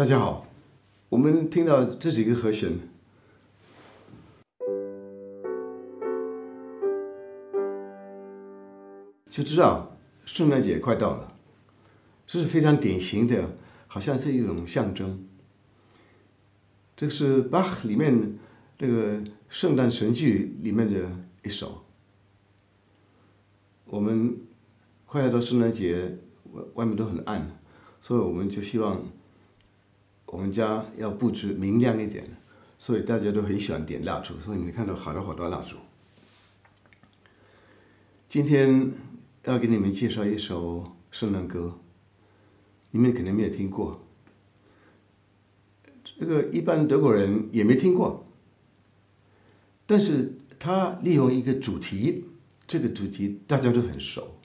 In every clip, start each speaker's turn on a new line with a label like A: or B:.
A: 大家好，我们听到这几个和弦，就知道圣诞节快到了，这是非常典型的，好像是一种象征。这是巴赫里面那个圣诞神剧里面的一首。我们快要到圣诞节，外外面都很暗，所以我们就希望我们家要布置明亮一点，所以大家都很喜欢点蜡烛，所以你看到好多好多蜡烛。今天要给你们介绍一首圣诞歌，你们可能没有听过，这个一般德国人也没听过，但是他利用一个主题。这个主题大家都很熟。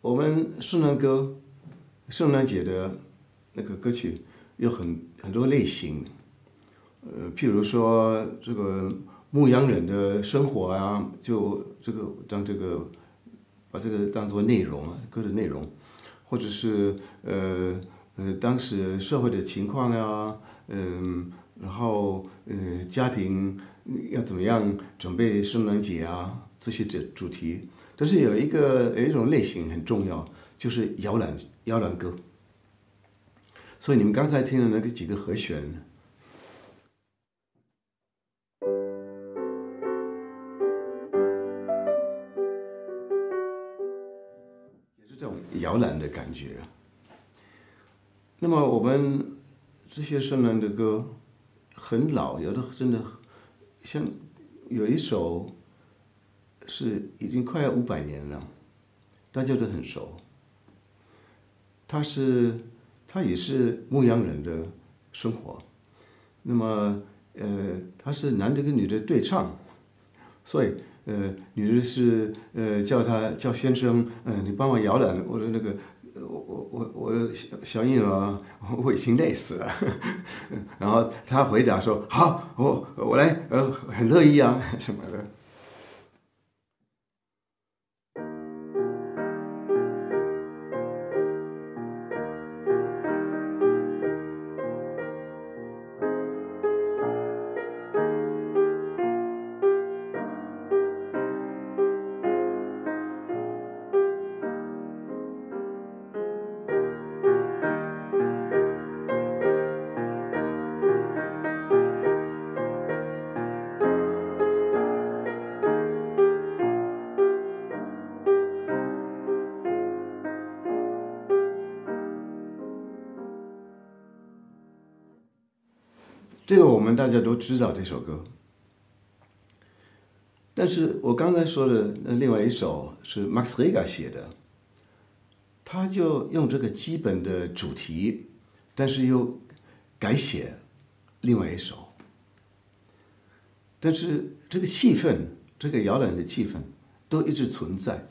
A: 我们圣诞歌、圣诞节的那个歌曲有很很多类型，呃，譬如说这个牧羊人的生活啊，就这个当这个把这个当做内容啊，歌的内容，或者是呃呃当时社会的情况啊，嗯，然后呃家庭。要怎么样准备圣诞节啊？这些主主题，但是有一个有一种类型很重要，就是摇篮摇篮歌。所以你们刚才听的那个几个和弦，也是这种摇篮的感觉。那么我们这些圣诞的歌很老，有的真的。像有一首是已经快要五百年了，大家都很熟。他是他也是牧羊人的生活，那么呃他是男的跟女的对唱，所以呃女的是呃叫他叫先生，嗯你帮我摇篮我的那个。我我我我的小小婴儿，我已经累死了。然后他回答说：“好，我我来，呃，很乐意啊，什么的。”这个我们大家都知道这首歌，但是我刚才说的那另外一首是 Max Rega 写的，他就用这个基本的主题，但是又改写另外一首，但是这个气氛，这个摇篮的气氛都一直存在。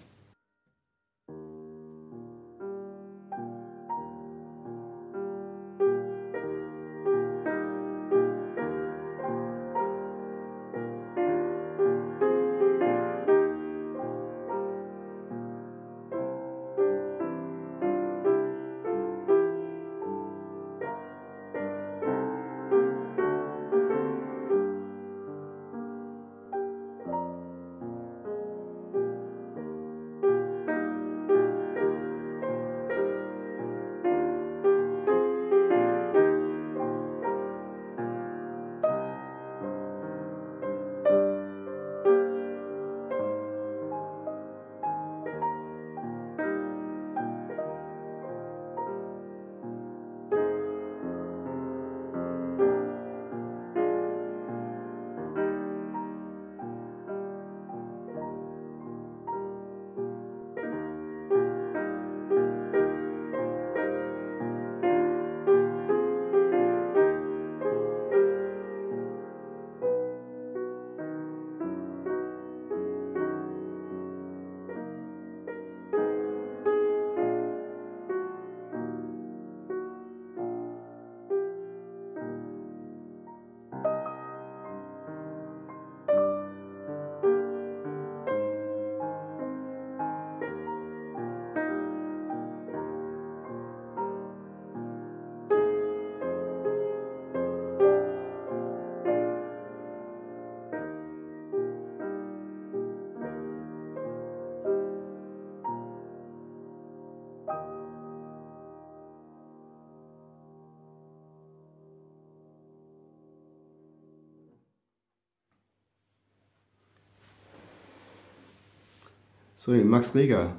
A: 所以 Max Reger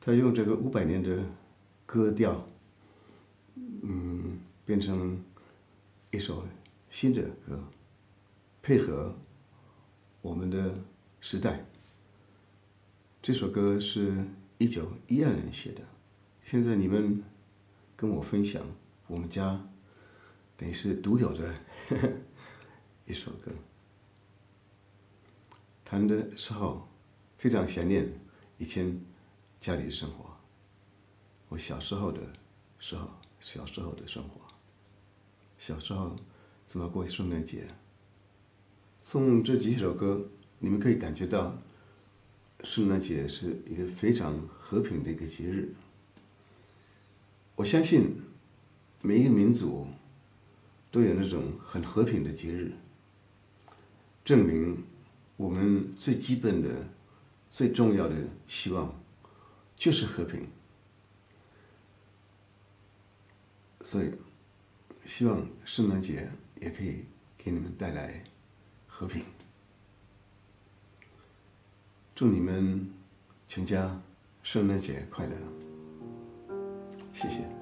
A: 他用这个五百年的歌调，嗯，变成一首新的歌，配合我们的时代。这首歌是一九一二年写的，现在你们跟我分享我们家等于是独有的 一首歌。弹的时候非常想念以前家里的生活，我小时候的时候，小时候的生活，小时候怎么过圣诞节？从这几首歌，你们可以感觉到。圣诞节是一个非常和平的一个节日。我相信每一个民族都有那种很和平的节日，证明我们最基本的、最重要的希望就是和平。所以，希望圣诞节也可以给你们带来和平。祝你们全家圣诞节快乐！谢谢。